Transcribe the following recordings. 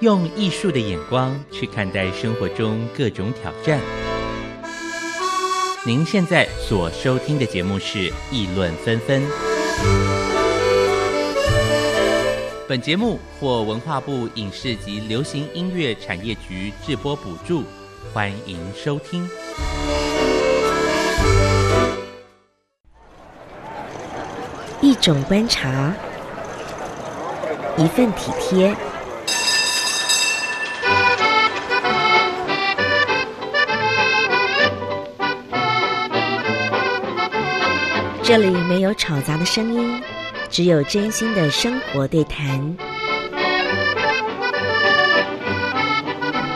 用艺术的眼光去看待生活中各种挑战。您现在所收听的节目是《议论纷纷》。本节目获文化部影视及流行音乐产业局制播补助，欢迎收听。一种观察，一份体贴。这里没有吵杂的声音，只有真心的生活对谈。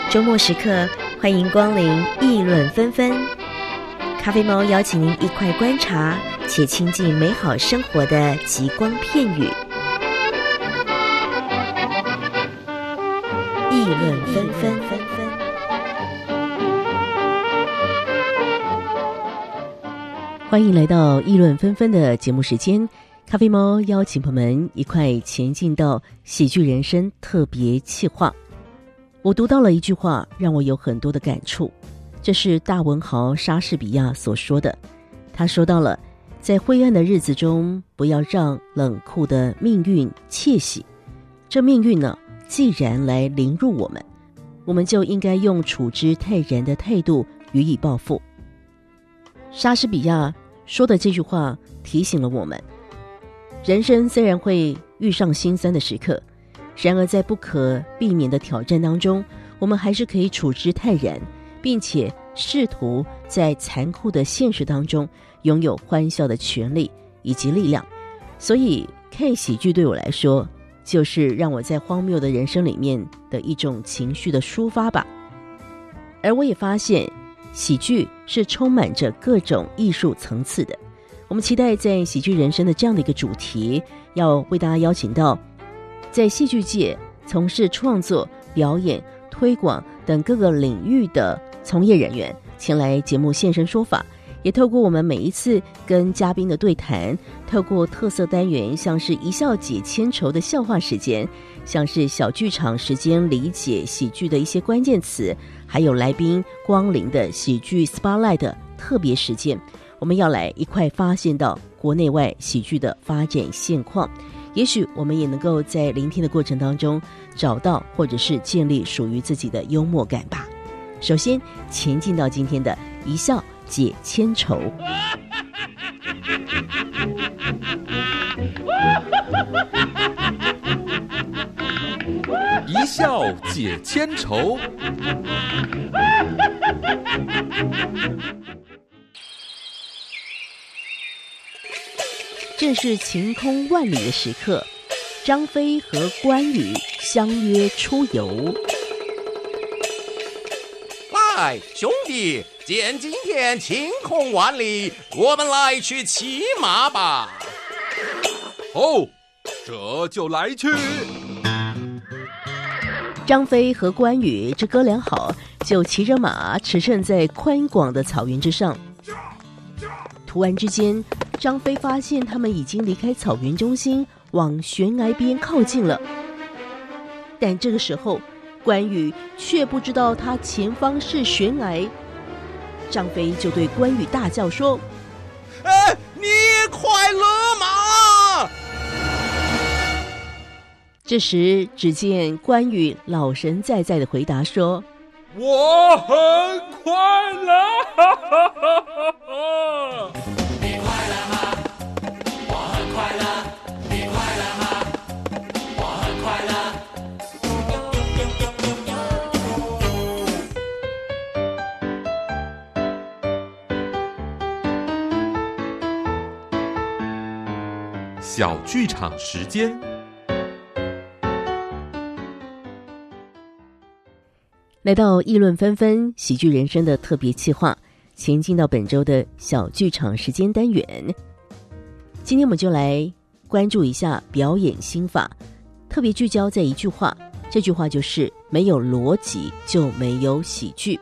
周末时刻，欢迎光临议论纷纷。咖啡猫邀请您一块观察且亲近美好生活的极光片语。议论纷纷。欢迎来到议论纷纷的节目时间，咖啡猫邀请朋友们一块前进到喜剧人生特别企划。我读到了一句话，让我有很多的感触。这是大文豪莎士比亚所说的。他说到了，在灰暗的日子中，不要让冷酷的命运窃喜。这命运呢，既然来凌辱我们，我们就应该用处之泰然的态度予以报复。莎士比亚。说的这句话提醒了我们：人生虽然会遇上心酸的时刻，然而在不可避免的挑战当中，我们还是可以处之泰然，并且试图在残酷的现实当中拥有欢笑的权利以及力量。所以，看喜剧对我来说，就是让我在荒谬的人生里面的一种情绪的抒发吧。而我也发现。喜剧是充满着各种艺术层次的。我们期待在喜剧人生的这样的一个主题，要为大家邀请到在戏剧界从事创作、表演、推广等各个领域的从业人员前来节目现身说法。也透过我们每一次跟嘉宾的对谈，透过特色单元，像是一笑解千愁的笑话时间，像是小剧场时间，理解喜剧的一些关键词。还有来宾光临的喜剧 SPA 的特别时间，我们要来一块发现到国内外喜剧的发展现况。也许我们也能够在聆听的过程当中找到或者是建立属于自己的幽默感吧。首先，前进到今天的一笑解千愁。一笑解千愁。正是晴空万里的时刻，张飞和关羽相约出游。来，兄弟，见今天晴空万里，我们来去骑马吧。哦，这就来去。张飞和关羽这哥俩好，就骑着马驰骋在宽广的草原之上。突然之间，张飞发现他们已经离开草原中心，往悬崖边靠近了。但这个时候，关羽却不知道他前方是悬崖。张飞就对关羽大叫说：“哎，你快勒马！”这时，只见关羽老神在在的回答说：“我很快乐。”你快乐吗？我很快乐。你快乐吗？我很快乐。小剧场时间。来到议论纷纷喜剧人生的特别企划，前进到本周的小剧场时间单元。今天我们就来关注一下表演心法，特别聚焦在一句话，这句话就是没有逻辑就没有喜剧。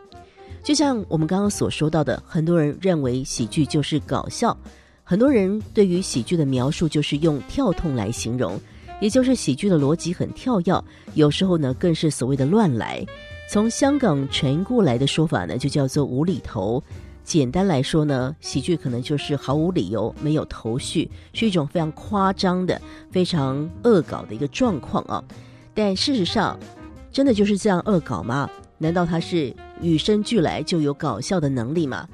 就像我们刚刚所说到的，很多人认为喜剧就是搞笑，很多人对于喜剧的描述就是用跳痛来形容。也就是喜剧的逻辑很跳跃，有时候呢更是所谓的乱来。从香港传过来的说法呢，就叫做无厘头。简单来说呢，喜剧可能就是毫无理由、没有头绪，是一种非常夸张的、非常恶搞的一个状况啊。但事实上，真的就是这样恶搞吗？难道它是与生俱来就有搞笑的能力吗？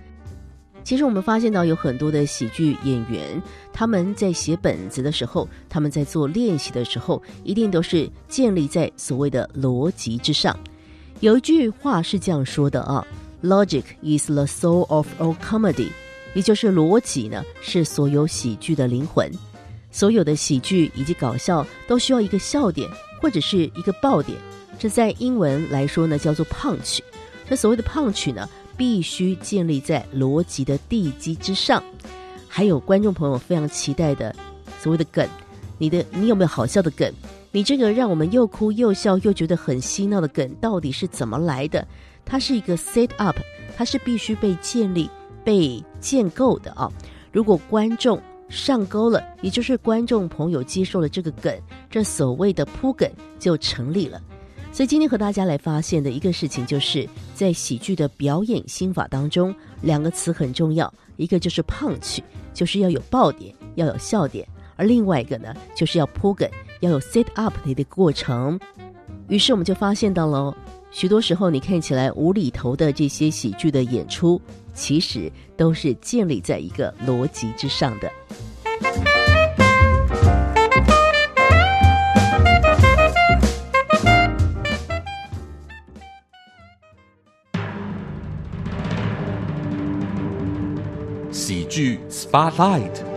其实我们发现到有很多的喜剧演员，他们在写本子的时候，他们在做练习的时候，一定都是建立在所谓的逻辑之上。有一句话是这样说的啊：“Logic is the soul of all comedy”，也就是逻辑呢是所有喜剧的灵魂。所有的喜剧以及搞笑都需要一个笑点或者是一个爆点，这在英文来说呢叫做 punch。这所谓的 punch 呢，必须建立在逻辑的地基之上。还有观众朋友非常期待的所谓的梗，你的你有没有好笑的梗？你这个让我们又哭又笑又觉得很嬉闹的梗到底是怎么来的？它是一个 set up，它是必须被建立、被建构的啊。如果观众上钩了，也就是观众朋友接受了这个梗，这所谓的铺梗就成立了。所以今天和大家来发现的一个事情，就是在喜剧的表演心法当中，两个词很重要，一个就是胖去就是要有爆点，要有笑点；而另外一个呢，就是要铺梗，要有 set up 的一个过程。于是我们就发现到了，许多时候你看起来无厘头的这些喜剧的演出，其实都是建立在一个逻辑之上的。喜剧 Spotlight。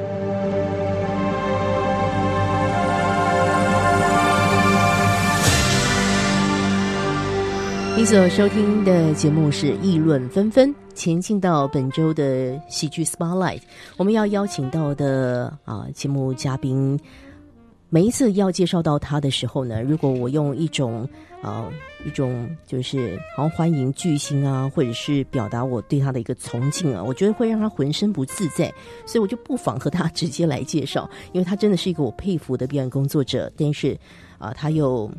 你所收听的节目是议论纷纷，前进到本周的喜剧 Spotlight，我们要邀请到的啊节目嘉宾，每一次要介绍到他的时候呢，如果我用一种啊一种就是好像欢迎巨星啊，或者是表达我对他的一个崇敬啊，我觉得会让他浑身不自在，所以我就不妨和他直接来介绍，因为他真的是一个我佩服的表演工作者，但是啊他又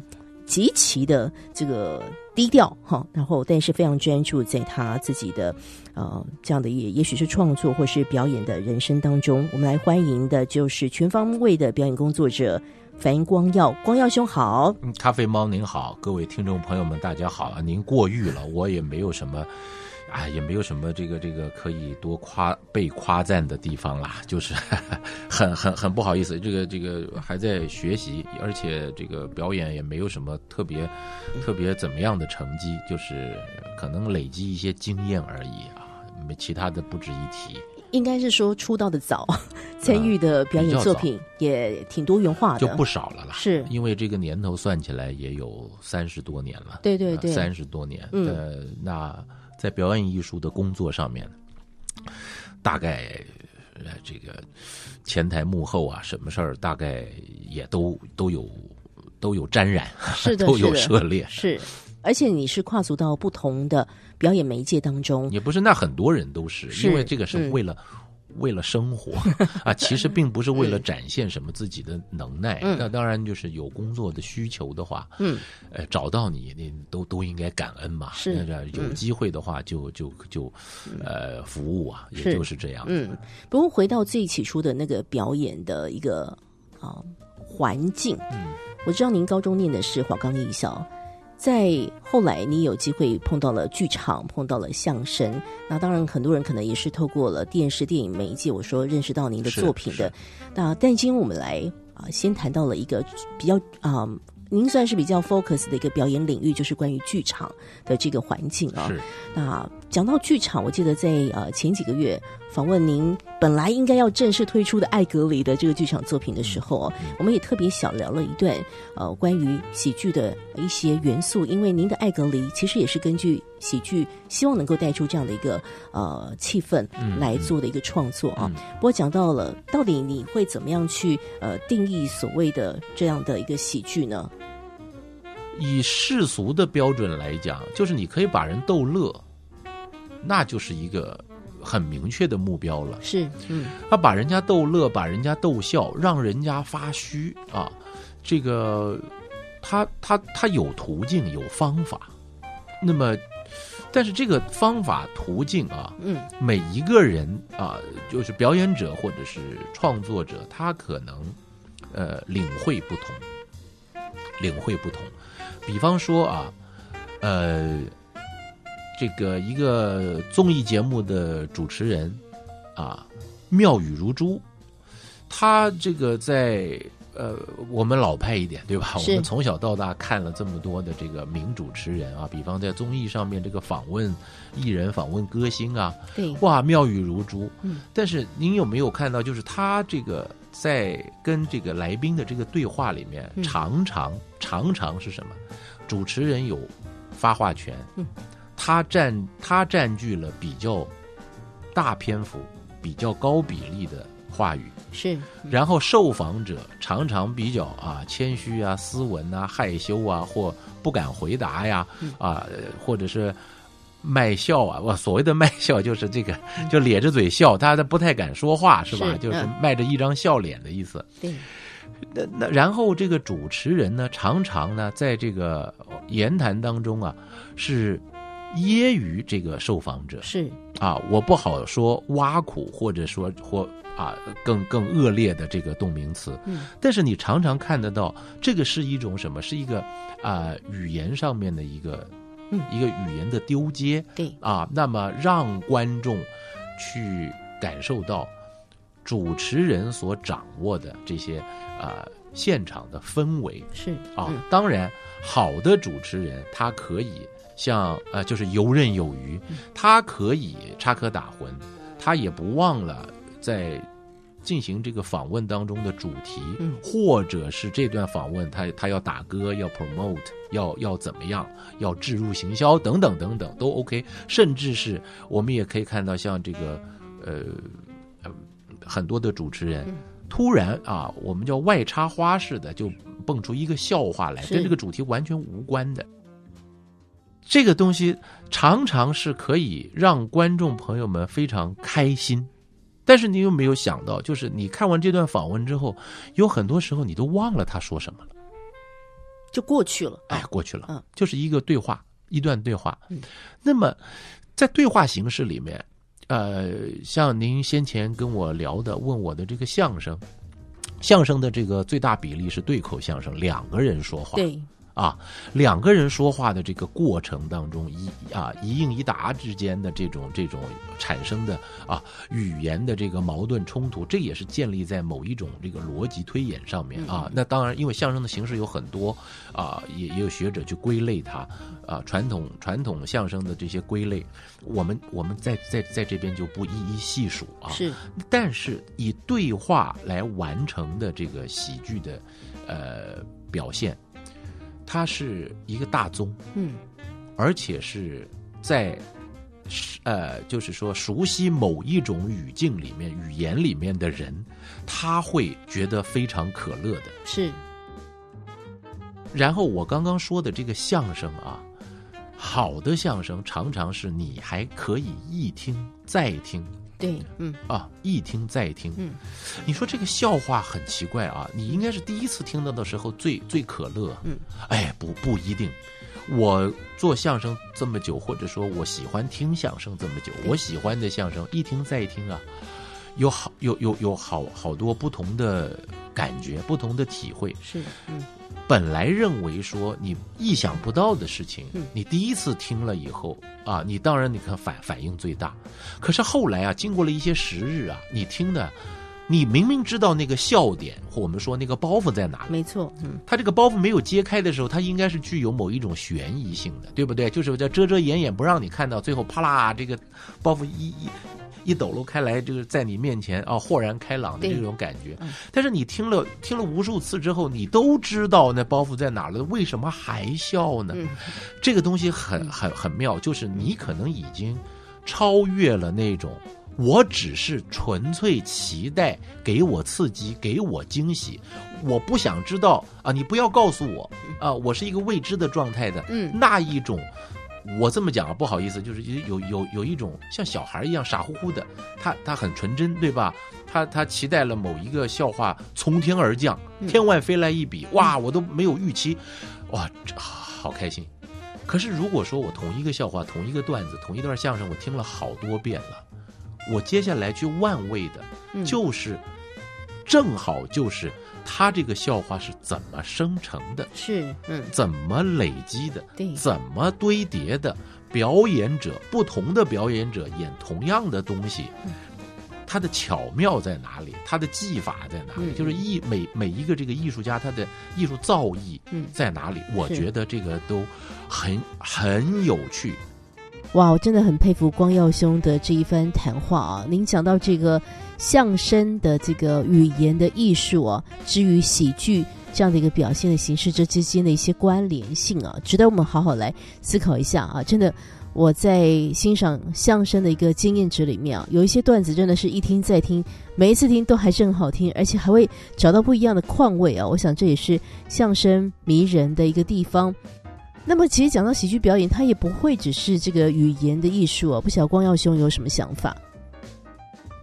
极其的这个。低调哈，然后但是非常专注在他自己的呃这样的也也许是创作或是表演的人生当中。我们来欢迎的就是全方位的表演工作者樊光耀，光耀兄好。咖啡猫您好，各位听众朋友们大家好啊！您过誉了，我也没有什么。啊，也没有什么这个这个可以多夸被夸赞的地方啦，就是 很很很不好意思，这个这个还在学习，而且这个表演也没有什么特别特别怎么样的成绩，就是可能累积一些经验而已啊，没其他的不值一提。应该是说出道的早，参与的表演作品也挺多元化的，就不少了啦。是因为这个年头算起来也有三十多年了，对对对，三十多年。呃，那。在表演艺术的工作上面，大概呃这个前台幕后啊，什么事儿大概也都都有都有沾染，是的，都有涉猎，是。而且你是跨足到不同的表演媒介当中，也不是那很多人都是，因为这个是为了。为了生活 啊，其实并不是为了展现什么自己的能耐。那当然就是有工作的需求的话，嗯，呃，找到你，你都都应该感恩嘛。是，那有机会的话就就就呃服务啊，也就是这样。嗯，不过回到最起初的那个表演的一个啊环境，嗯，我知道您高中念的是华冈艺校。在后来，你有机会碰到了剧场，碰到了相声。那当然，很多人可能也是透过了电视、电影媒介，我说认识到您的作品的。那但今天我们来啊，先谈到了一个比较啊。您算是比较 focus 的一个表演领域，就是关于剧场的这个环境啊。是。那讲到剧场，我记得在呃前几个月访问您，本来应该要正式推出的《艾格里》的这个剧场作品的时候，我们也特别小聊了一段呃关于喜剧的一些元素，因为您的《艾格里》其实也是根据。喜剧希望能够带出这样的一个呃气氛来做的一个创作啊。不过讲到了，到底你会怎么样去呃定义所谓的这样的一个喜剧呢？以世俗的标准来讲，就是你可以把人逗乐，那就是一个很明确的目标了。是，嗯，他把人家逗乐，把人家逗笑，让人家发虚啊。这个他他他有途径有方法，那么但是这个方法途径啊，嗯，每一个人啊，就是表演者或者是创作者，他可能呃领会不同，领会不同。比方说啊，呃，这个一个综艺节目的主持人啊，妙语如珠，他这个在呃，我们老派一点，对吧？我们从小到大看了这么多的这个名主持人啊，比方在综艺上面这个访问艺人、访问歌星啊，对，哇，妙语如珠。嗯，但是您有没有看到，就是他这个在跟这个来宾的这个对话里面，嗯常常常常是什么？主持人有发话权，嗯，他占他占据了比较大篇幅、比较高比例的话语，是，然后受访者常常比较啊谦虚啊、斯文啊、害羞啊，或不敢回答呀，嗯啊，呃或者是卖笑啊。我所谓的卖笑就是这个，就咧着嘴笑，他他不太敢说话，是吧？是就是嗯卖着一张笑脸的意思。对，那那然后这个主持人呢，常常呢在这个言谈当中啊，是揶揄这个受访者，是，啊，我不好说挖苦，或者说或啊更更恶劣的这个动名词，嗯，但是你常常看得到，这个是一种什么？是一个啊语言上面的一个，嗯。一个语言的丢接。对，啊，那么让观众去感受到主持人所掌握的这些啊现场的氛围，是，啊，嗯。当然，好的主持人他可以像呃，就是游刃有余，嗯他可以插科打诨，他也不忘了在进行这个访问当中的主题，嗯或者是这段访问他他要打歌，要 promote，要要怎么样，要置入行销等等等等都 OK，甚至是我们也可以看到像这个呃呃很多的主持人。嗯突然啊，我们叫外插花似的，就蹦出一个笑话来，跟这个主题完全无关的。这个东西常常是可以让观众朋友们非常开心，但是你有没有想到，就是你看完这段访问之后，有很多时候你都忘了他说什么了，就过去了，哎，过去了，嗯。就是一个对话，一段对话。嗯。那么在对话形式里面，呃，像您先前跟我聊的，问我的这个相声，相声的这个最大比例是对口相声，两个人说话。对，啊，两个人说话的这个过程当中，一啊一应一答之间的这种这种产生的啊语言的这个矛盾冲突，这也是建立在某一种这个逻辑推演上面啊。那当然，因为相声的形式有很多啊，也也有学者去归类它啊，传统传统相声的这些归类，我们我们在在在这边就不一一细数啊。是，但是以对话来完成的这个喜剧的呃表现，它是一个大宗，嗯，而且是在呃，就是说熟悉某一种语境里面、语言里面的人，他会觉得非常可乐的。是，然后我刚刚说的这个相声啊，好的相声常常是你还可以一听再听。对，嗯。啊，一听再听，嗯，你说这个笑话很奇怪啊，你应该是第一次听到的时候最最可乐，嗯，哎，不不一定。我做相声这么久，或者说我喜欢听相声这么久，我喜欢的相声一听再听啊，有好有有有好好多不同的感觉，不同的体会。是，嗯本来认为说你意想不到的事情，嗯你第一次听了以后啊，你当然你看反反应最大。可是后来啊，经过了一些时日啊，你听的，你明明知道那个笑点或我们说那个包袱在哪里，没错，嗯他这个包袱没有揭开的时候，它应该是具有某一种悬疑性的，对不对？就是叫遮遮掩掩，不让你看到，最后啪啦，这个包袱一一一抖搂开来，就是在你面前啊，豁然开朗的对这种感觉嗯。但是你听了听了无数次之后，你都知道那包袱在哪了，为什么还笑呢？嗯这个东西很很很妙，就是你可能已经超越了那种。我只是纯粹期待给我刺激，给我惊喜。我不想知道啊，你不要告诉我啊，我是一个未知的状态的。嗯那一种我这么讲啊，不好意思，就是有有有一种像小孩一样傻乎乎的，他他很纯真，对吧？他他期待了某一个笑话从天而降，天外飞来一笔，哇，我都没有预期，哇，好开心。可是如果说我同一个笑话、同一个段子、同一段相声，我听了好多遍了，我接下来去万味的，嗯就是正好就是他这个笑话是怎么生成的，是，嗯，怎么累积的，对怎么堆叠的？表演者不同的表演者演同样的东西，嗯他的巧妙在哪里？他的技法在哪里？嗯就是艺每每一个这个艺术家他的艺术造诣嗯在哪里？我觉得这个都很很有趣。哇，我真的很佩服光耀兄的这一番谈话啊！您讲到这个相声的这个语言的艺术啊，之于喜剧这样的一个表现的形式，这之间的一些关联性啊，值得我们好好来思考一下啊！真的，我在欣赏相声的一个经验值里面啊，有一些段子真的是一听再听，每一次听都还是很好听，而且还会找到不一样的况味啊！我想这也是相声迷人的一个地方。那么，其实讲到喜剧表演，它也不会只是这个语言的艺术啊。不晓得光耀兄有什么想法？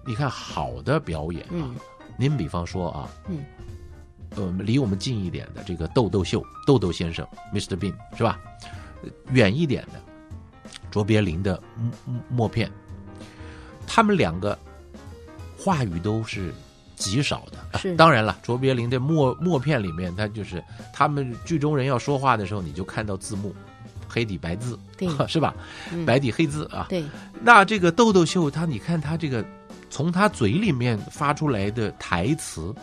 你看好的表演啊，嗯您比方说啊，嗯，呃，离我们近一点的这个豆豆秀，豆豆先生，Mr. Bean 是吧？呃远一点的卓别林的默默默片，他们两个话语都是极少的。当然了，卓别林的默默片里面，他就是他们剧中人要说话的时候，你就看到字幕，黑底白字，对 是吧？嗯白底黑字啊。对，那这个豆豆秀，他你看他这个从他嘴里面发出来的台词，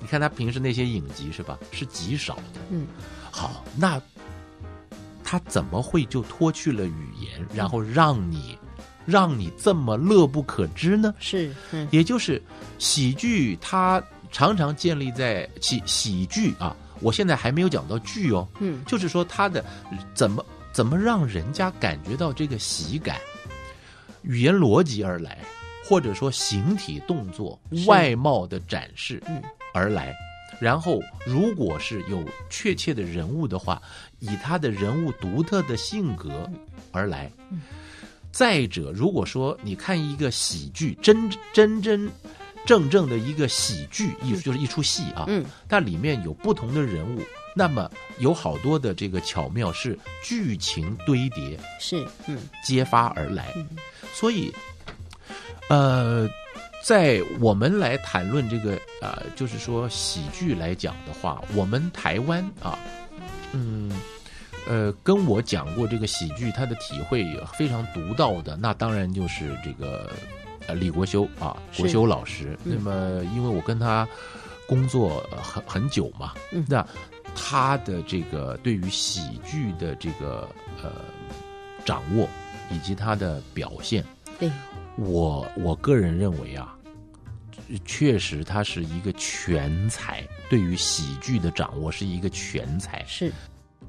你看他平时那些影集是吧，是极少的。嗯，好，那他怎么会就脱去了语言，然后让你让你这么乐不可支呢？是，嗯也就是喜剧，它常常建立在喜喜剧啊。我现在还没有讲到剧哦，嗯就是说它的怎么怎么让人家感觉到这个喜感，语言逻辑而来，或者说形体动作外貌的展示嗯。而来。然后，如果是有确切的人物的话，以他的人物独特的性格而来。再者，如果说你看一个喜剧，真真真正正的一个喜剧艺术，就是一出戏啊，嗯，但里面有不同的人物，那么有好多的这个巧妙是剧情堆叠是，嗯。揭发而来，嗯。所以，呃，在我们来谈论这个啊、呃就是说喜剧来讲的话，我们台湾啊，嗯。呃，跟我讲过这个喜剧，他的体会非常独到的，那当然就是这个呃李国修啊，国修老师。嗯那么，因为我跟他工作呃很很久嘛，嗯那他的这个对于喜剧的这个呃掌握以及他的表现，对，我我个人认为啊，确实他是一个全才，对于喜剧的掌握是一个全才。是。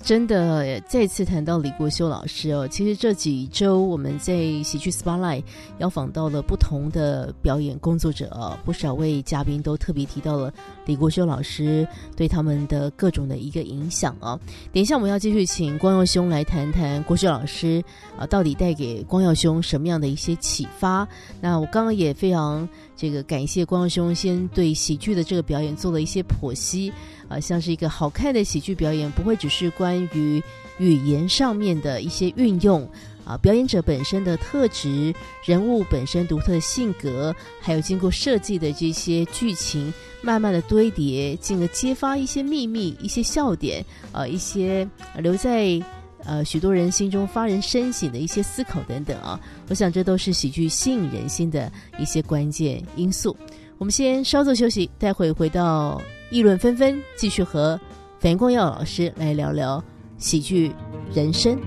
真的，再次谈到李国修老师哦，其实这几周我们在喜剧 Spotlight 邀访到了不同的表演工作者，不少位嘉宾都特别提到了李国修老师对他们的各种的一个影响哦。等一下我们要继续请光耀兄来谈谈国修老师啊、到底带给光耀兄什么样的一些启发？那我刚刚也非常这个感谢光耀兄先对喜剧的这个表演做了一些剖析。啊，像是一个好看的喜剧表演，不会只是关于语言上面的一些运用啊，表演者本身的特质、人物本身独特的性格，还有经过设计的这些剧情，慢慢的堆叠，进而揭发一些秘密、一些笑点，呃，一些留在呃许多人心中发人深省的一些思考等等啊，我想这都是喜剧吸引人心的一些关键因素。我们先稍作休息，待会回到议论纷纷，继续和樊光耀老师来聊聊喜剧人生。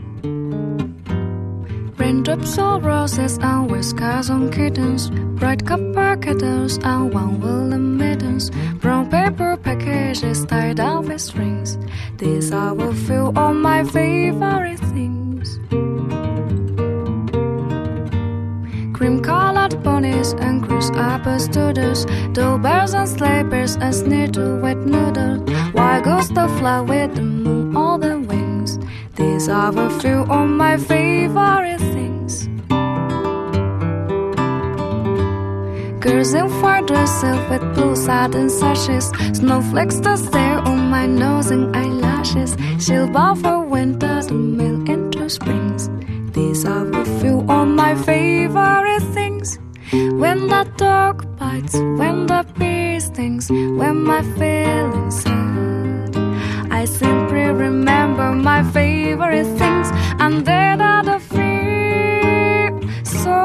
Raindrops or roses and whiskers on kittens, bright copper kettles and one woolen mittens, brown paper packages tied up with strings. These are a few of my favorite things. Cream colored ponies and cruise apple students, dough bears and sleigh bears and sniddle wet noodles, white goes the fly with the moon on the wings. These These are a few of my favorite things. Girls in white dresses with blue satin sashes, snowflakes that stare on my nose and eyelashes. She'll bow for winter to melt into springs. These are a few of my favorite things. When the dog bites, when the bee stings, when my feelings sad. I simply remember my favorite things, and then I don't feel so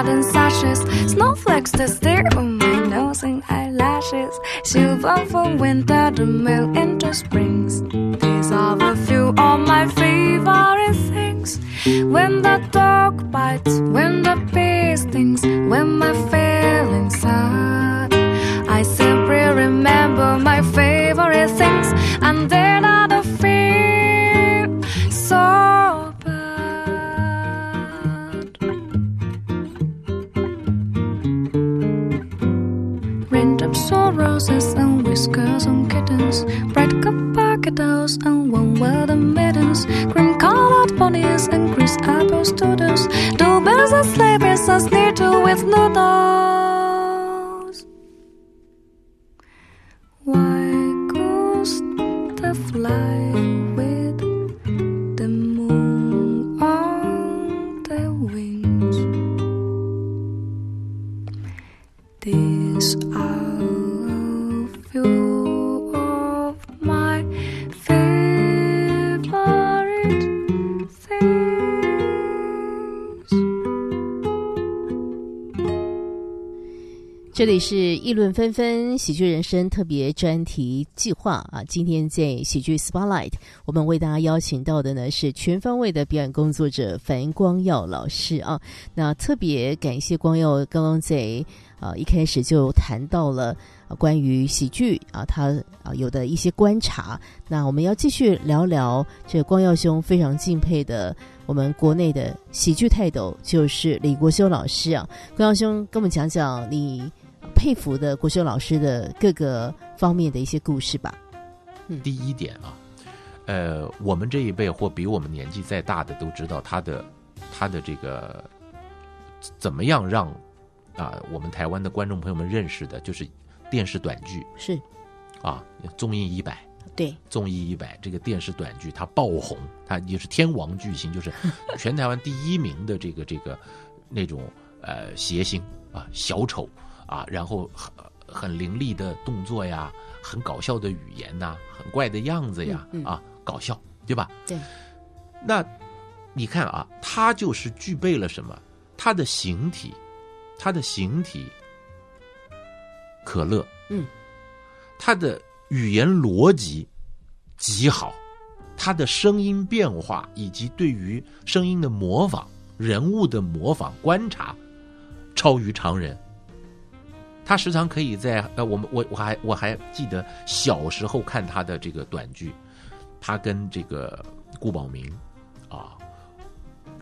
satin sashes, snowflakes that stare on my nose and eyelashes. Silver for winter to melt into springs. These are a few of my favorite things. When the dog bites, when the bee stings, when my feelings bright capacitos and one weather mittens, cream colored ponies and grease apple students, two bells and sleigh and sneer with noodles. 这里是议论纷纷喜剧人生特别专题计划啊！今天在喜剧 Spotlight，我们为大家邀请到的呢是全方位的表演工作者樊光耀老师啊。那特别感谢光耀刚刚在啊一开始就谈到了、关于喜剧啊，他啊有的一些观察。那我们要继续聊聊这光耀兄非常敬佩的我们国内的喜剧泰斗，就是李国修老师啊。光耀兄跟我们讲讲你佩服的国修老师的各个方面的一些故事吧。嗯第一点啊，呃，我们这一辈或比我们年纪再大的都知道他的他的这个怎么样让啊我们台湾的观众朋友们认识的，就是电视短剧是啊，综艺一百。对，综艺一百这个电视短剧，它爆红，它也是天王巨星，就是 全台湾第一名的这个这个那种呃谐星啊，小丑啊，然后很很凌厉的动作呀，很搞笑的语言呐、很怪的样子呀，嗯嗯啊，搞笑，对吧？对。那你看啊，他就是具备了什么？他的形体，他的形体，可乐，嗯，他的语言逻辑极好，他的声音变化以及对于声音的模仿、人物的模仿、观察，超于常人。他时常可以在呃，我们我我还我还记得小时候看他的这个短剧，他跟这个顾宝明啊，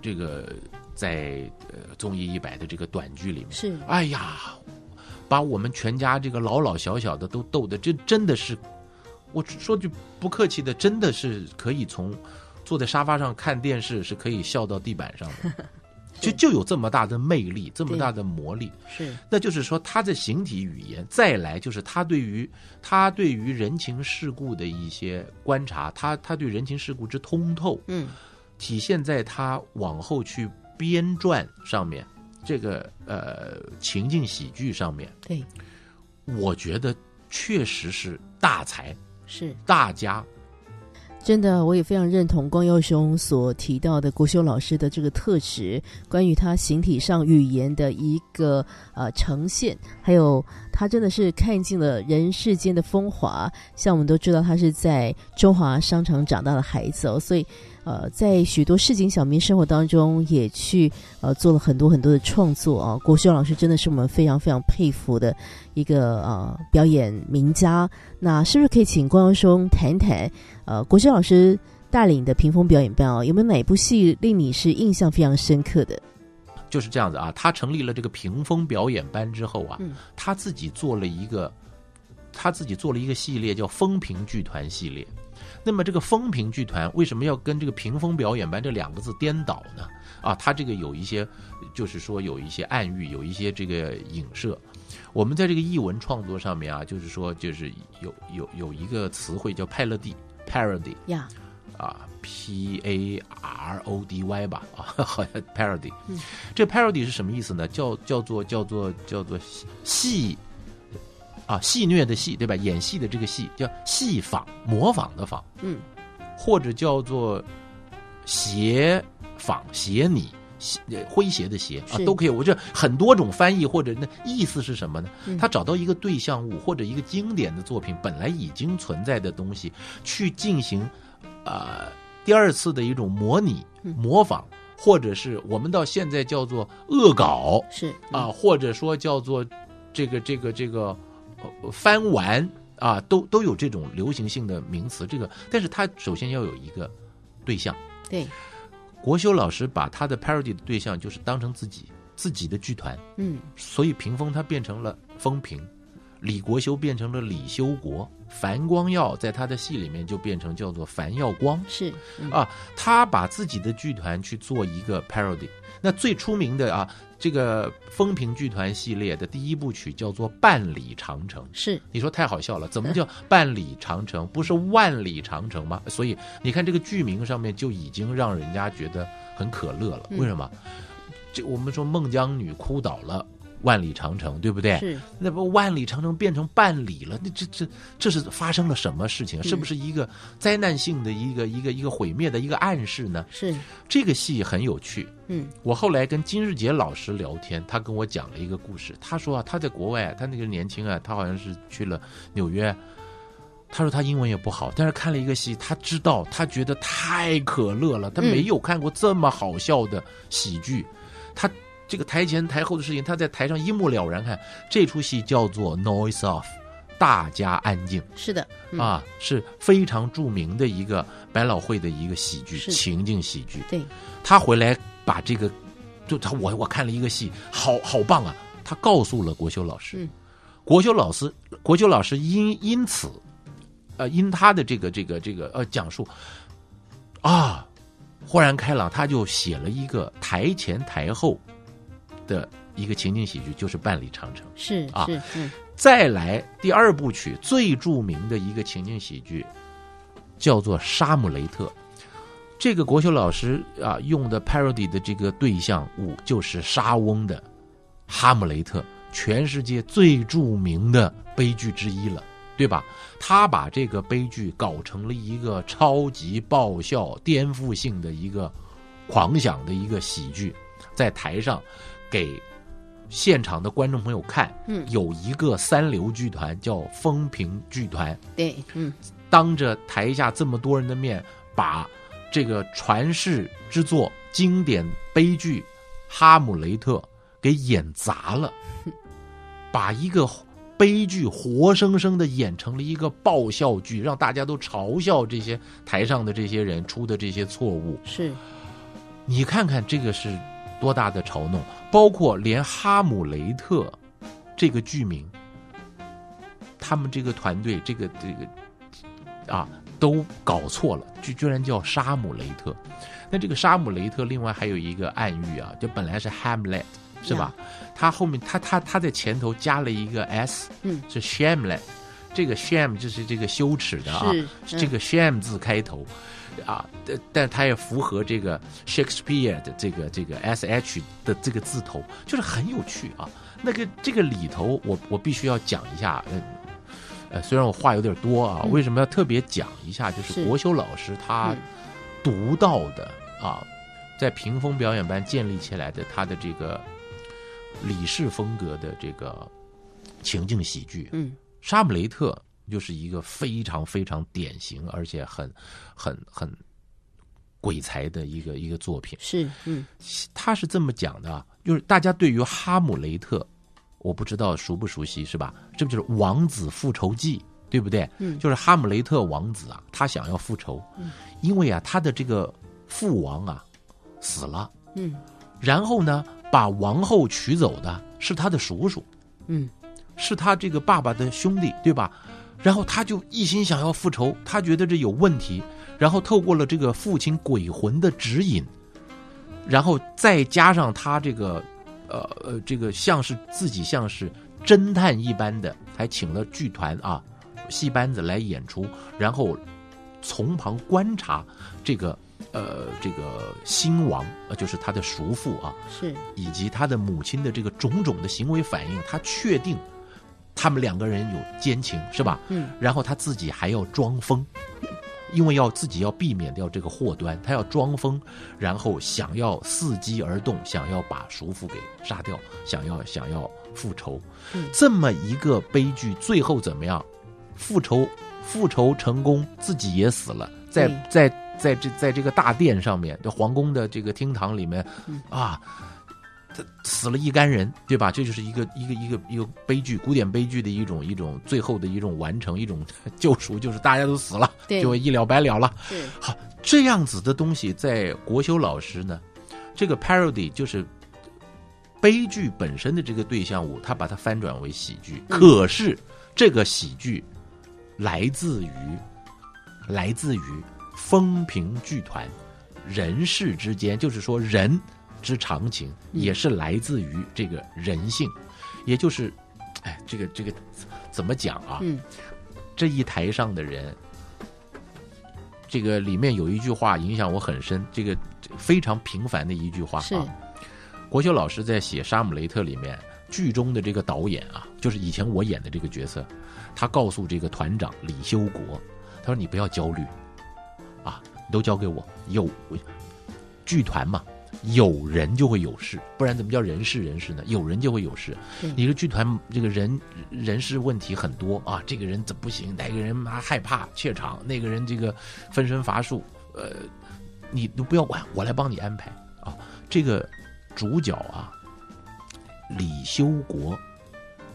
这个在呃综艺一百的这个短剧里面，是。哎呀，把我们全家这个老老小小的都逗的，这真的是，我说句不客气的，真的是可以从坐在沙发上看电视是可以笑到地板上的，就就有这么大的魅力，这么大的魔力。是。那就是说，他的形体语言，再来就是他对于他对于人情世故的一些观察，他他对人情世故之通透，嗯，体现在他往后去编撰上面，这个呃情境喜剧上面，对，我觉得确实是大才是。大家。真的，我也非常认同光耀兄所提到的国修老师的这个特质，关于他形体上语言的一个呃呈现，还有他真的是看尽了人世间的风华。像我们都知道，他是在中华商场长大的孩子哦，所以呃，在许多市井小民生活当中，也去呃做了很多很多的创作啊。国轩老师真的是我们非常非常佩服的一个呃表演名家。那是不是可以请关耀兄谈一谈？呃，国轩老师带领的屏风表演班啊，有没有哪部戏令你是印象非常深刻的？就是这样子啊，他成立了这个屏风表演班之后啊，嗯他自己做了一个，他自己做了一个系列叫风评剧团系列。那么这个风评剧团为什么要跟这个屏风表演班这两个字颠倒呢？啊，它这个有一些，就是说有一些暗喻，有一些这个影射。我们在这个译文创作上面啊，就是说就是有有有一个词汇叫派乐蒂 （parody）。呀，啊，P A R O D Y 吧，啊，好像 parody。嗯这 parody 是什么意思呢？叫叫做叫做叫做戏啊，戏谑的戏，对吧？演戏的这个戏叫戏仿，模仿的仿，嗯，或者叫做邪仿、邪拟。谐呃诙谐的谐啊，都可以。我这很多种翻译，或者那意思是什么呢？嗯他找到一个对象物或者一个经典的作品，本来已经存在的东西，去进行呃第二次的一种模拟、嗯模仿，或者是我们到现在叫做恶搞是啊，，或者说叫做这个这个这个呃翻玩啊，都都有这种流行性的名词。这个，但是它首先要有一个对象。对，国修老师把他的 parody 的对象就是当成自己自己的剧团，嗯所以屏风它变成了风评，李国修变成了李修国，樊光耀在他的戏里面就变成叫做樊耀光是，嗯啊，他把自己的剧团去做一个 parody。那最出名的啊，这个风评剧团系列的第一部曲叫做《半里长城》。是，你说太好笑了，怎么叫半里长城？不是万里长城吗？所以你看这个剧名上面就已经让人家觉得很可乐了。嗯为什么？这我们说孟姜女哭倒了万里长城，对不对？是，那不万里长城变成半里了，那这这这是发生了什么事情？嗯是不是一个灾难性的一个一个一个毁灭的一个暗示呢？是，这个戏很有趣。嗯我后来跟金日杰老师聊天，他跟我讲了一个故事。他说啊，他在国外，他那个年轻啊，他好像是去了纽约。他说他英文也不好，但是看了一个戏，他知道，他觉得太可乐了，他没有看过这么好笑的喜剧。他这个台前台后的事情，他在台上一目了然看。这出戏叫做《Noise Off》，大家安静。是的，嗯，啊，是非常著名的一个百老汇的一个喜剧，情境喜剧。对，他回来把这个，就他我我看了一个戏，好好棒啊！他告诉了国修老师，嗯国修老师，国修老师因因此，呃，因他的这个这个这个呃讲述，啊，豁然开朗，他就写了一个台前台后的一个情景喜剧，就是《万里长城》。是啊是，嗯再来第二部曲最著名的一个情景喜剧，叫做《沙姆雷特》。这个国修老师啊用的 parody 的这个对象物就是莎翁的《哈姆雷特》，全世界最著名的悲剧之一了，对吧？他把这个悲剧搞成了一个超级爆笑、颠覆性的一个狂想的一个喜剧，在台上给现场的观众朋友看。嗯有一个三流剧团叫风评剧团，对，嗯当着台下这么多人的面，把这个传世之作、经典悲剧《哈姆雷特》给演砸了，把一个悲剧活生生的演成了一个爆笑剧，让大家都嘲笑这些台上的这些人出的这些错误。是，你看看这个是多大的嘲弄，包括连《哈姆雷特》这个剧名，他们这个团队这个这个啊都搞错了，居居然叫沙姆雷特。那这个沙姆雷特另外还有一个暗喻啊，就本来是 Hamlet 是吧？他后面他他他在前头加了一个 s，嗯，是 Shamlet。这个 sham 就是这个羞耻的啊，是这个 sham 字开头，啊，但但它也符合这个 Shakespeare 的这个这个 S H 的这个字头，就是很有趣啊。那个这个里头，我我必须要讲一下，呃，呃，虽然我话有点多啊，嗯为什么要特别讲一下？就是是国修老师他嗯独到的啊，在屏风表演班建立起来的他的这个李氏风格的这个情境喜剧，嗯沙姆雷特就是一个非常非常典型，而且很很很鬼才的一个一个作品。是，嗯，他是这么讲的啊，就是大家对于哈姆雷特，我不知道熟不熟悉，是吧？这不就是《王子复仇记》，对不对？嗯就是哈姆雷特王子啊，他想要复仇，嗯因为啊，他的这个父王啊死了，嗯然后呢，把王后娶走的是他的叔叔，嗯是他这个爸爸的兄弟，对吧？然后他就一心想要复仇，他觉得这有问题，然后透过了这个父亲鬼魂的指引，然后再加上他这个，呃呃，这个像是自己像是侦探一般的，还请了剧团啊戏班子来演出，然后从旁观察这个呃这个新王，呃就是他的叔父啊，是，以及他的母亲的这个种种的行为反应，他确定他们两个人有奸情，是吧？嗯，然后他自己还要装疯，因为要自己要避免掉这个祸端，他要装疯，然后想要伺机而动，想要把叔父给杀掉，想要想要复仇，嗯。这么一个悲剧，最后怎么样？复仇复仇成功，自己也死了，在对。在在这在这个大殿上面，这皇宫的这个厅堂里面，嗯。啊，他死了一干人，对吧？这就是一个一个一个一个悲剧，古典悲剧的一种一种最后的一种完成，一种 救赎，就是大家都死了，就一了百了了。是，好，这样子的东西，在国修老师呢，这个 parody 就是悲剧本身的这个对象物，他把它翻转为喜剧。嗯可是这个喜剧来自于来自于风评剧团人事之间，就是说人之常情，嗯也是来自于这个人性，也就是，哎，这个这个怎么讲啊？嗯这一台上的人，这个里面有一句话影响我很深，这个非常平凡的一句话啊。国修老师在写《沙姆雷特》里面，剧中的这个导演啊，就是以前我演的这个角色，他告诉这个团长李修国，他说：“你不要焦虑，啊，你都交给我，有剧团嘛。”有人就会有事，不然怎么叫人事人事呢？有人就会有事。你说剧团这个人人事问题很多啊，这个人怎么不行？哪个人妈害怕怯场？那个人这个分身乏术，呃，你都不要管，我来帮你安排啊。这个主角啊，李修国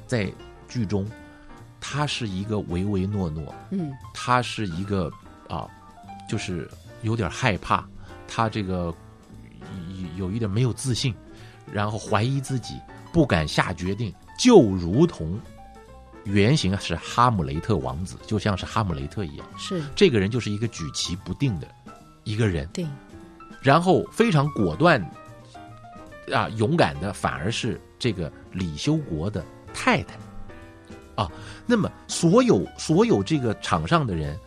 在剧中，他是一个唯唯诺诺，嗯他是一个啊，就是有点害怕，他这个有有一点没有自信，然后怀疑自己，不敢下决定，就如同原型是哈姆雷特王子，就像是哈姆雷特一样，是，这个人就是一个举棋不定的一个人，对，然后非常果断啊，勇敢的反而是这个李修国的太太。啊。那么所有所有这个场上的人，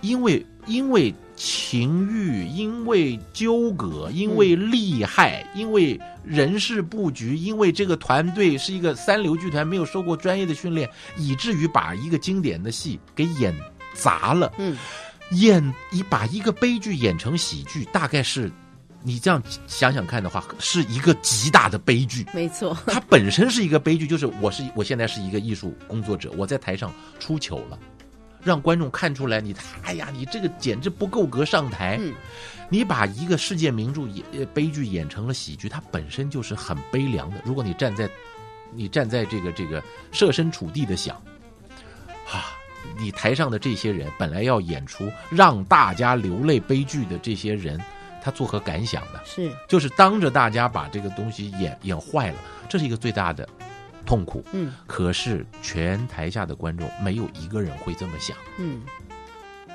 因为因为情欲，因为纠葛，因为利害，因为人事布局，因为这个团队是一个三流剧团，没有受过专业的训练，以至于把一个经典的戏给演砸了。嗯演一把一个悲剧演成喜剧，大概是，你这样想想看的话，是一个极大的悲剧。没错，它本身是一个悲剧，就是我是我现在是一个艺术工作者，我在台上出糗了，让观众看出来你，哎呀，你这个简直不够格上台。嗯你把一个世界名著演呃悲剧演成了喜剧，它本身就是很悲凉的。如果你站在你站在这个这个设身处地的想，啊，你台上的这些人本来要演出让大家流泪悲剧的这些人，他作何感想呢？是，就是当着大家把这个东西演演坏了，这是一个最大的痛苦。嗯可是全台下的观众没有一个人会这么想。嗯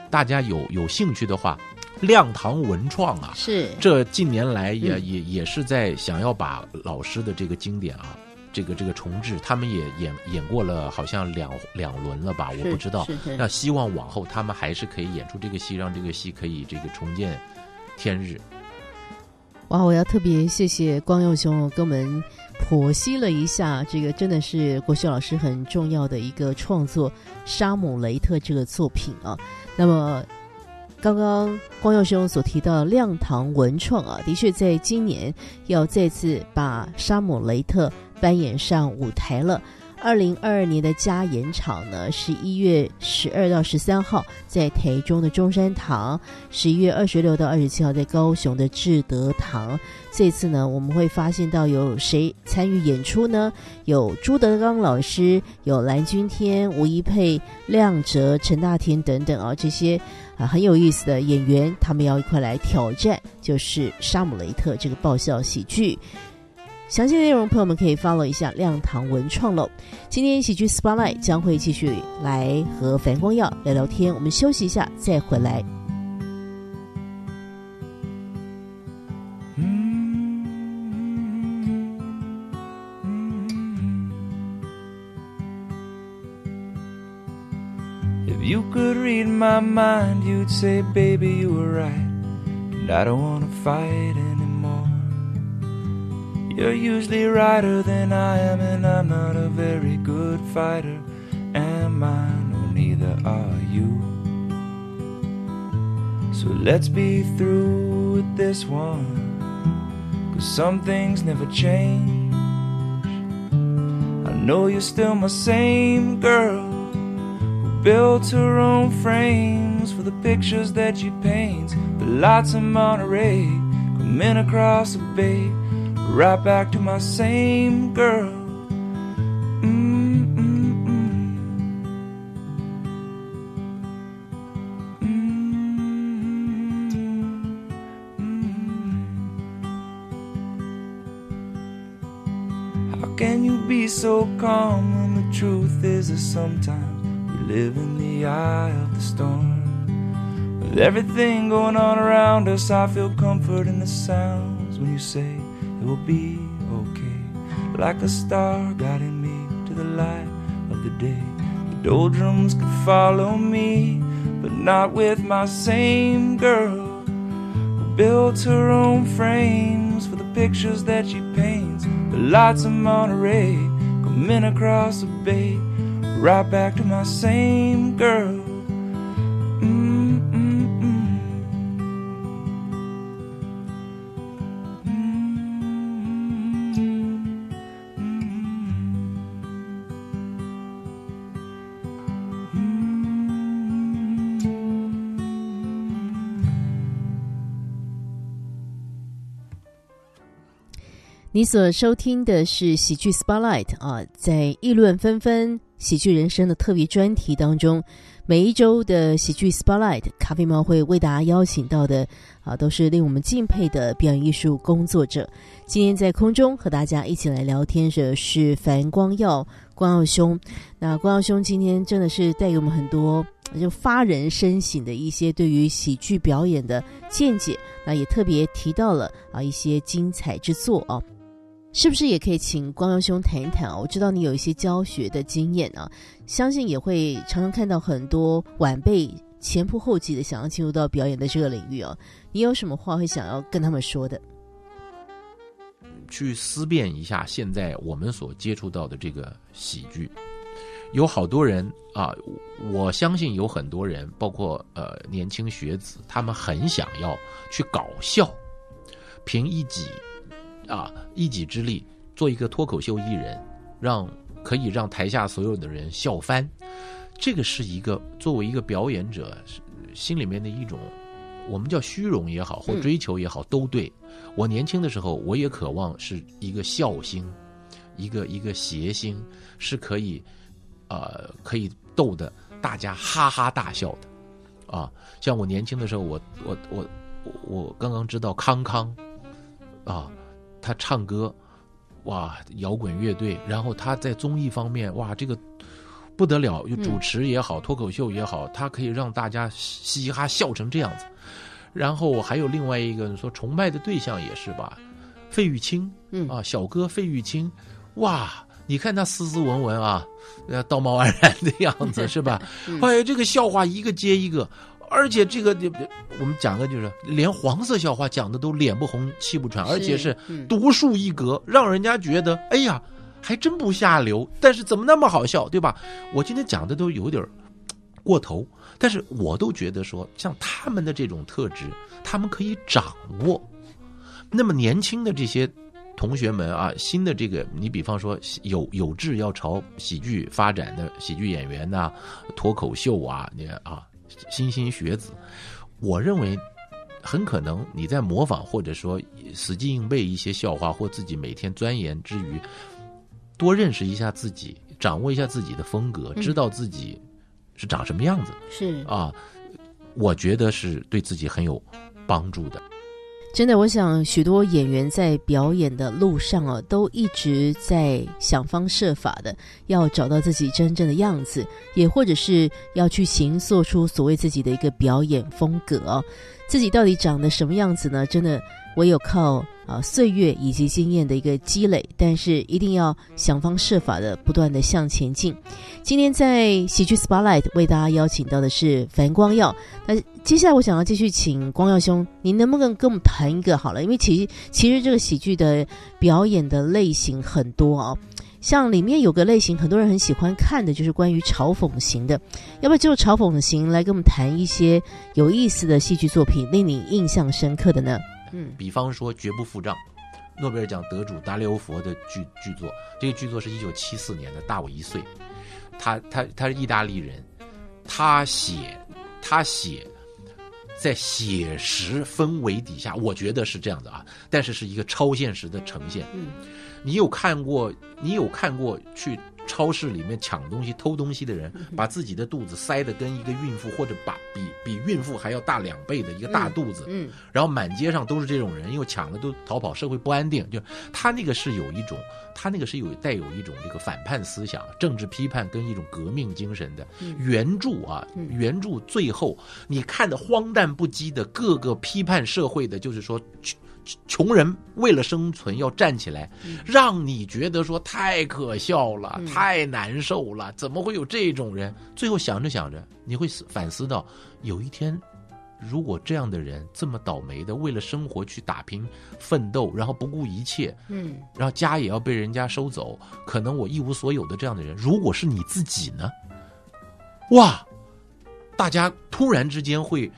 大家有有兴趣的话，亮堂文创啊，是，这近年来也、嗯也也是在想要把老师的这个经典啊，这个这个重置，他们也演演过了，好像两两轮了吧，我不知道。那希望往后他们还是可以演出这个戏，让这个戏可以这个重见天日。哇，我要特别谢谢光佑兄跟我们剖析了一下，这个真的是国学老师很重要的一个创作《沙姆雷特》这个作品啊。那么，刚刚光耀兄所提到亮堂文创啊，的确在今年要再次把《沙姆雷特》搬演上舞台了。二零二二年的加演场呢，十一月十二到十三号在台中的中山堂，十一月二十六到二十七号在高雄的志德堂。这次呢，我们会发现到有谁参与演出呢？有朱德刚老师，有蓝君天、吴一佩、亮哲、陈大天等等啊，这些啊很有意思的演员，他们要一块来挑战，就是《沙姆雷特》这个爆笑喜剧。详细内容，朋友们可以 follow 一下亮堂文创喽。今天喜剧 Spotlight 将会继续来和樊光耀聊聊天，我们休息一下再回来。If you could read my mind, you'd say, baby, you were right. And I don't wanna fight anymore. You're usually righter than I am, and I'm not a very good fighter. Am I? No, neither are you. So let's be through with this one. Cause some things never change. I know you're still my same girl who built her own frames for the pictures that she paints. The lights in Monterey coming across the bay, right back to my same girl. Mm, mm, mm. How can you be so calm when the truth is that sometimes we live in the eye of the storm? With everything going on around us, I feel comfort in the sounds when you say will be okay. Like a star guiding me to the light of the day. The doldrums could follow me, but not with my same girl who built her own frames for the pictures that she paints. The lights of Monterey coming across the bay, right back to my same girl. 你所收听的是喜剧 Spotlight 啊，在议论纷纷喜剧人生的特别专题当中，每一周的喜剧 Spotlight 咖啡猫会为大家邀请到的啊，都是令我们敬佩的表演艺术工作者。今天在空中和大家一起来聊天的是樊光耀光耀兄。那光耀兄今天真的是带给我们很多就发人深省的一些对于喜剧表演的见解，那也特别提到了啊一些精彩之作啊。是不是也可以请光耀兄谈一谈啊？我知道你有一些教学的经验啊，相信也会常常看到很多晚辈前仆后继的想要进入到表演的这个领域啊。你有什么话会想要跟他们说的？去思辨一下现在我们所接触到的这个喜剧，有好多人啊，我相信有很多人，包括呃年轻学子，他们很想要去搞笑，凭一己啊一己之力做一个脱口秀艺人，让可以让台下所有的人笑翻。这个是一个作为一个表演者心里面的一种，我们叫虚荣也好，或追求也好，都对。我年轻的时候，我也渴望是一个笑星，一个一个谐星，是可以，呃，可以逗得大家哈哈大笑的，啊，像我年轻的时候，我我我我刚刚知道康康，啊，他唱歌，哇，摇滚乐队，然后他在综艺方面，哇，这个不得了，就主持也好，脱口秀也好，他可以让大家嘻嘻哈笑成这样子。然后还有另外一个说崇拜的对象也是吧，费玉清，嗯啊，小哥费玉清，哇，你看他斯斯文文啊，呃，道貌岸然的样子 是吧？哎呀，这个笑话一个接一个，而且这个我们讲的就是连黄色笑话讲的都脸不红气不喘，而且是嗯独树一格，让人家觉得哎呀，还真不下流，但是怎么那么好笑，对吧？我今天讲的都有点儿过头，但是我都觉得说，像他们的这种特质，他们可以掌握。那么年轻的这些同学们啊，新的这个，你比方说有有志要朝喜剧发展的喜剧演员呐、脱口秀啊，你啊，新兴学子，我认为很可能你在模仿或者说死记硬背一些笑话，或自己每天钻研之余，多认识一下自己，掌握一下自己的风格，嗯。知道自己是长什么样子。是。啊，我觉得是对自己很有帮助的。真的，我想许多演员在表演的路上啊，都一直在想方设法的要找到自己真正的样子，也或者是要去形塑出所谓自己的一个表演风格哦。自己到底长得什么样子呢？真的唯有靠啊岁月以及经验的一个积累，但是一定要想方设法的不断的向前进。今天在喜剧 Spotlight 为大家邀请到的是樊光耀。那接下来我想要继续请光耀兄，您能不能跟我们谈一个好了？因为其实其实这个喜剧的表演的类型很多啊、像里面有个类型，很多人很喜欢看的，就是关于嘲讽型的。要不要就嘲讽型来跟我们谈一些有意思的戏剧作品，令你印象深刻的呢？嗯比方说《绝不付账》，诺贝尔奖得主达列欧佛的剧剧作，这个剧作是一九七四年的，大我一岁。他他他是意大利人，他写他写在写实氛围底下，我觉得是这样的啊，但是是一个超现实的呈现。嗯，你有看过？你有看过去超市里面抢东西、偷东西的人，把自己的肚子塞得跟一个孕妇，或者把比比孕妇还要大两倍的一个大肚子，嗯然后满街上都是这种人，因为抢了都逃跑，社会不安定。就他那个是有一种，他那个是有带有一种这个反叛思想、政治批判跟一种革命精神的。原著啊，原著最后你看的荒诞不羁的各个批判社会的，就是说穷穷人为了生存要站起来，让你觉得说太可笑了，太难受了，怎么会有这种人？最后想着想着，你会反思到，有一天如果这样的人这么倒霉的，为了生活去打拼奋斗，然后不顾一切，嗯然后家也要被人家收走，可能我一无所有的这样的人，如果是你自己呢？哇，大家突然之间会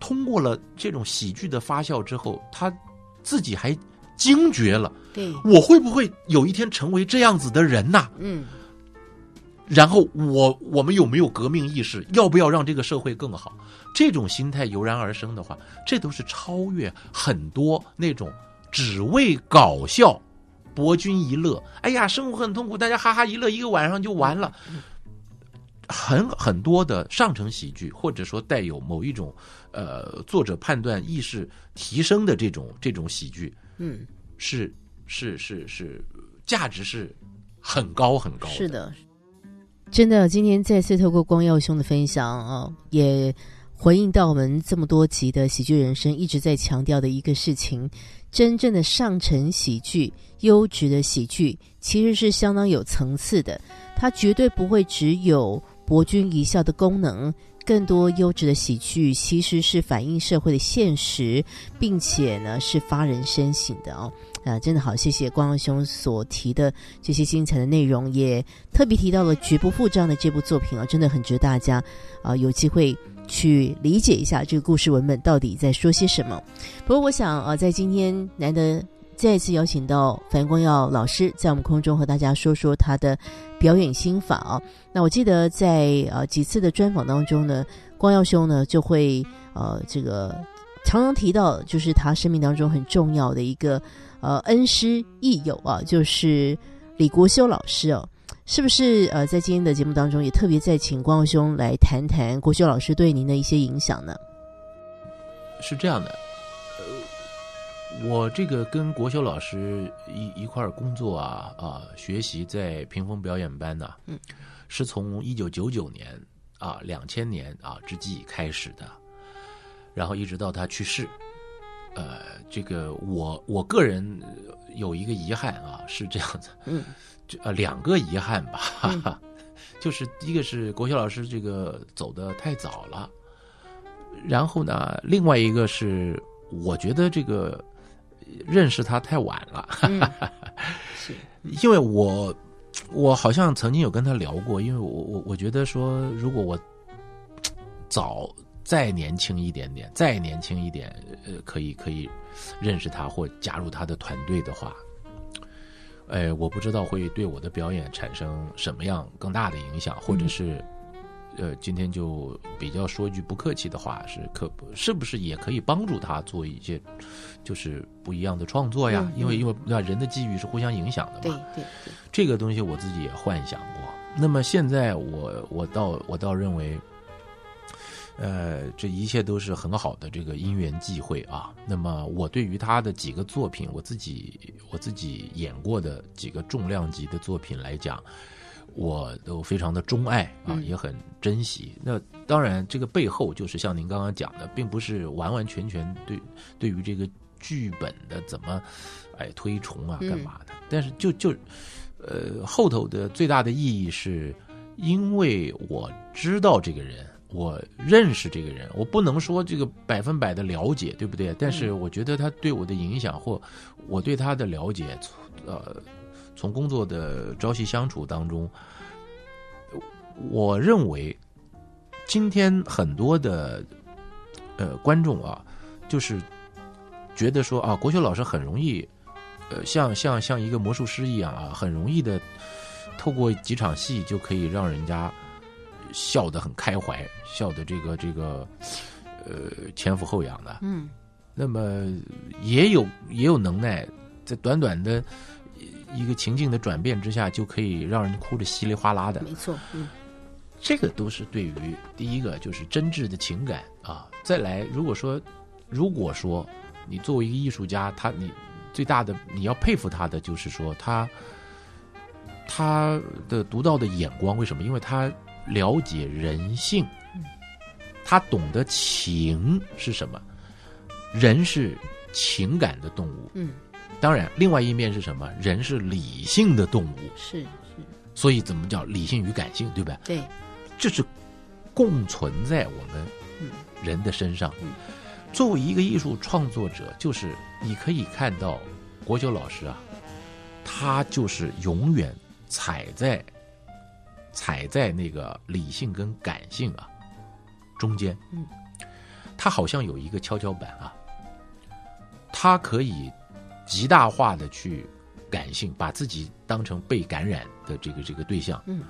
通过了这种喜剧的发酵之后，他自己还惊觉了，对，我会不会有一天成为这样子的人呐、嗯然后我我们有没有革命意识？要不要让这个社会更好？这种心态油然而生的话，这都是超越很多那种只为搞笑、博君一乐。哎呀，生活很痛苦，大家哈哈一乐一个晚上就完了。很很多的上乘喜剧，或者说带有某一种呃作者判断意识提升的这种这种喜剧，嗯，是是是是价值是很高很高的。是的，真的，今天再次透过光耀兄的分享啊，也回应到我们这么多集的喜剧人生一直在强调的一个事情：真正的上乘喜剧、优质的喜剧，其实是相当有层次的，它绝对不会只有博君一笑的功能。更多优质的喜剧其实是反映社会的现实，并且呢是发人深省的哦。啊，真的好，谢谢光耀兄所提的这些精彩的内容，也特别提到了《绝不付账》的这部作品啊，真的很值得大家啊有机会去理解一下这个故事文本到底在说些什么。不过，我想啊，在今天难得再一次邀请到樊光耀老师在我们空中和大家说说他的表演心法啊。那我记得在呃几次的专访当中呢，光耀兄呢就会呃这个常常提到，就是他生命当中很重要的一个。呃，恩师益友啊，就是李国修老师哦，是不是？呃，在今天的节目当中，也特别再请光耀兄来谈谈国修老师对您的一些影响呢？是这样的，我这个跟国修老师一一块儿工作啊啊，学习在屏风表演班呢、嗯，是从一九九九年啊两千年啊之际开始的，然后一直到他去世。呃，这个我我个人有一个遗憾啊，是这样子，嗯，就呃两个遗憾吧，哈嗯。哈，就是一个是国修老师这个走的太早了，然后呢，另外一个是我觉得这个认识他太晚了，嗯 是，因为我我好像曾经有跟他聊过，因为我我我觉得说，如果我早再年轻一点点，再年轻一点，呃，可以可以认识他或加入他的团队的话，哎，我不知道会对我的表演产生什么样更大的影响，或者是，呃，今天就比较说句不客气的话，是可是不是也可以帮助他做一些就是不一样的创作呀？因为因为那人的际遇是互相影响的嘛。对对对，这个东西我自己也幻想过。那么现在我我倒我倒认为，呃，这一切都是很好的这个因缘际会啊。那么我对于他的几个作品，我自己我自己演过的几个重量级的作品来讲，我都非常的钟爱啊，也很珍惜。那当然，这个背后就是像您刚刚讲的，并不是完完全全对对于这个剧本的怎么哎推崇啊干嘛的，但是就就。呃，后头的最大的意义是，因为我知道这个人，我认识这个人，我不能说这个百分百的了解，对不对？但是我觉得他对我的影响，或我对他的了解，呃，从工作的朝夕相处当中，我认为今天很多的呃观众啊，就是觉得说啊，国学老师很容易。呃，像像像一个魔术师一样啊，很容易的，透过几场戏就可以让人家笑得很开怀，笑得这个这个呃前俯后仰的。嗯，那么也有也有能耐，在短短的一个情境的转变之下，就可以让人哭得稀里哗啦的。没错，嗯，这个都是对于第一个就是真挚的情感啊。再来，如果说如果说你作为一个艺术家，他你。最大的你要佩服他的就是说他他的独到的眼光，为什么？因为他了解人性，他懂得情是什么，人是情感的动物。嗯，当然，另外一面是什么？人是理性的动物。是是，所以怎么叫理性与感性？对吧？对，这是共存在我们人的身上。作为一个艺术创作者，就是你可以看到，国九老师啊，他就是永远踩在踩在那个理性跟感性啊中间。嗯，他好像有一个跷跷板啊，他可以极大化的去感性，把自己当成被感染的这个这个对象。嗯，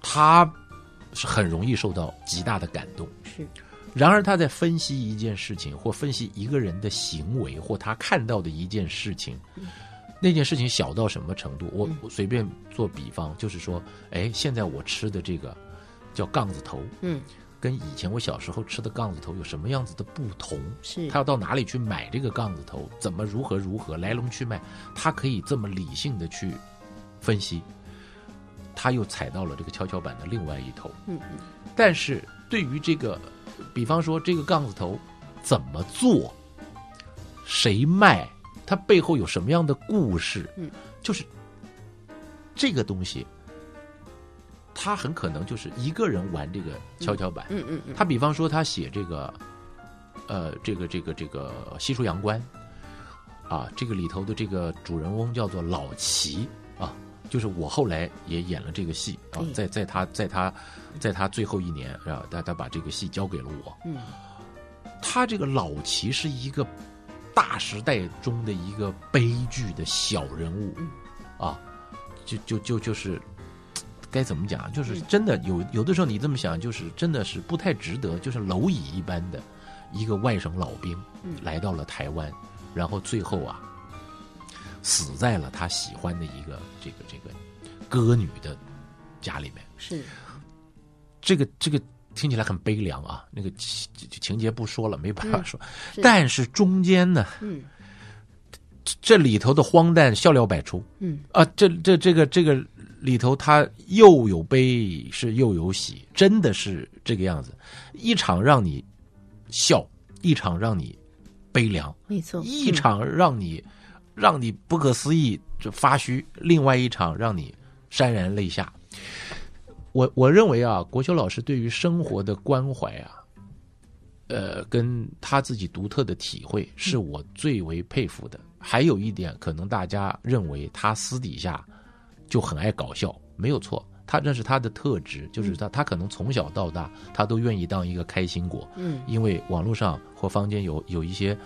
他是很容易受到极大的感动。是。然而，他在分析一件事情，或分析一个人的行为，或他看到的一件事情，那件事情小到什么程度？我我随便做比方，就是说，哎，现在我吃的这个叫杠子头，嗯，跟以前我小时候吃的杠子头有什么样子的不同？是他要到哪里去买这个杠子头？怎么如何如何来龙去脉？他可以这么理性的去分析，他又踩到了这个跷跷板的另外一头，嗯嗯，但是对于这个。比方说，这个杠子头怎么做？谁卖？它背后有什么样的故事？嗯，就是这个东西，他很可能就是一个人玩这个跷跷板。嗯嗯嗯。他比方说，他写这个，呃，这个这个这个《西出阳关》啊，这个里头的这个主人翁叫做老齐啊，就是我后来也演了这个戏啊，在在他在他。在他最后一年，啊，他他把这个戏交给了我。嗯，他这个老齐是一个大时代中的一个悲剧的小人物，啊，就就就就是该怎么讲？就是真的有有的时候你这么想，就是真的是不太值得。就是蝼蚁一般的一个外省老兵，来到了台湾，然后最后啊，死在了他喜欢的一个这个这个歌女的家里面。是。这个这个听起来很悲凉啊，那个情情节不说了，没办法说。但是中间呢，嗯，这里头的荒诞笑料百出，嗯啊，这这这个这个里头，他又有悲是又有喜，真的是这个样子。一场让你笑，一场让你悲凉，没错，一场让你让你不可思议就发虚，另外一场让你潸然泪下。我我认为啊，国修老师对于生活的关怀啊，呃，跟他自己独特的体会，是我最为佩服的。还有一点，可能大家认为他私底下就很爱搞笑，没有错。他这是他的特质，就是他他可能从小到大他都愿意当一个开心果，嗯因为网络上或坊间有有一些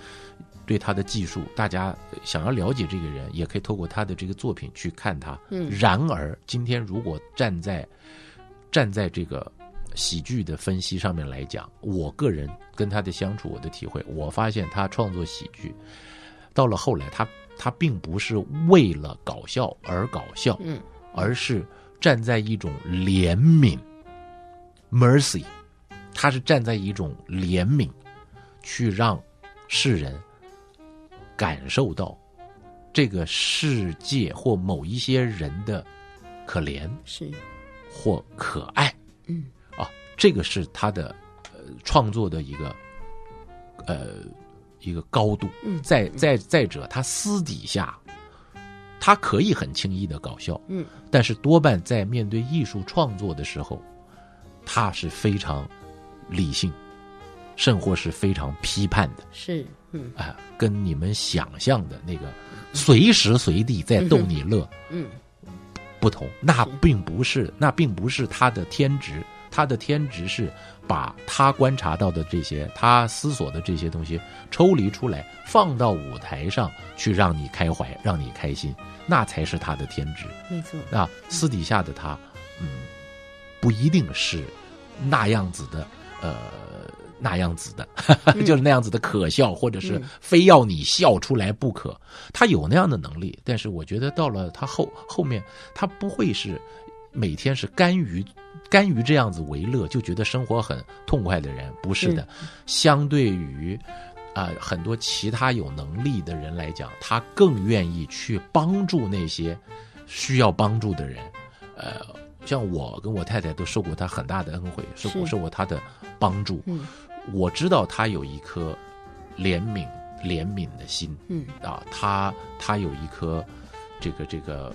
对他的技术，大家想要了解这个人，也可以透过他的这个作品去看他。嗯然而，今天如果站在站在这个喜剧的分析上面来讲，我个人跟他的相处，我的体会，我发现他创作喜剧，到了后来，他他并不是为了搞笑而搞笑，嗯而是站在一种怜悯 （mercy），他是站在一种怜悯，去让世人感受到这个世界或某一些人的可怜是或可爱。嗯啊，这个是他的呃创作的一个呃一个高度。嗯再再再者，他私底下他可以很轻易的搞笑，嗯但是多半在面对艺术创作的时候，他是非常理性，甚或是非常批判的。是嗯啊、跟你们想象的那个随时随地在逗你乐嗯不同，那并不是那并不是他的天职，他的天职是把他观察到的这些，他思索的这些东西抽离出来，放到舞台上去让你开怀，让你开心，那才是他的天职。没错啊，私底下的他，嗯，不一定是那样子的，呃，那样子的，就是那样子的可笑，或者是嗯非要你笑出来不可。他有那样的能力，但是我觉得到了他后后面，他不会是每天是甘于甘于这样子为乐，就觉得生活很痛快的人，不是的。相对于啊、很多其他有能力的人来讲，他更愿意去帮助那些需要帮助的人。呃，像我跟我太太都受过他很大的恩惠，受过受过他的帮助。嗯我知道他有一颗怜悯怜悯的心嗯啊，他他有一颗这个这个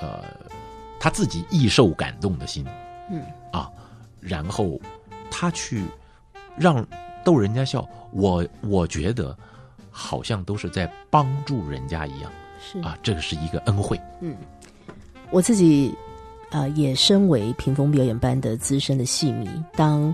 呃他自己易受感动的心嗯啊，然后他去让逗人家笑，我我觉得好像都是在帮助人家一样是啊，这个是一个恩惠。嗯，我自己啊、呃也身为屏风表演班的资深的戏迷，当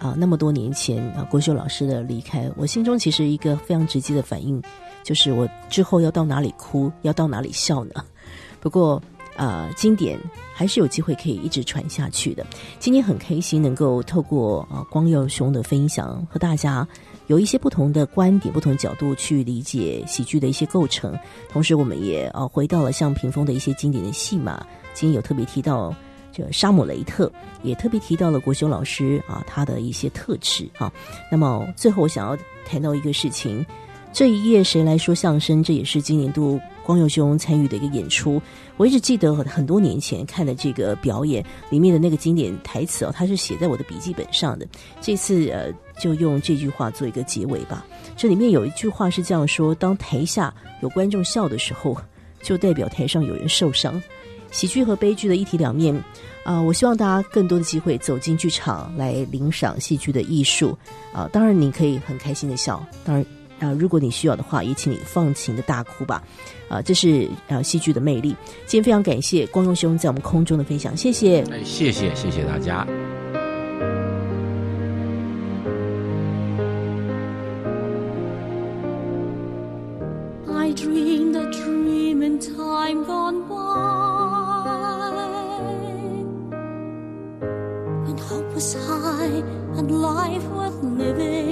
啊、那么多年前啊国秀老师的离开，我心中其实一个非常直接的反应就是我之后要到哪里哭，要到哪里笑呢？不过啊、经典还是有机会可以一直传下去的。今天很开心能够透过啊光耀兄的分享和大家。有一些不同的观点、不同角度去理解喜剧的一些构成，同时我们也呃回到了像屏风的一些经典的戏码，今天有特别提到这沙姆雷特，也特别提到了国修老师啊他的一些特质啊。那么最后我想要谈到一个事情，这一夜谁来说相声？这也是今年度光佑兄参与的一个演出。我一直记得很多年前看的这个表演里面的那个经典台词哦，它是写在我的笔记本上的。这次呃，就用这句话做一个结尾吧。这里面有一句话是这样说：当台下有观众笑的时候，就代表台上有人受伤。喜剧和悲剧的一体两面啊、我希望大家更多的机会走进剧场来领赏戏剧的艺术啊、当然，你可以很开心的笑，当然啊、如果你需要的话，也请你放情的大哭吧。啊、这是呃戏剧的魅力。今天非常感谢光荣兄在我们空中的分享，谢谢。哎，谢谢谢谢大家。I dreamed a dream in time gone by When hope was high and life worth living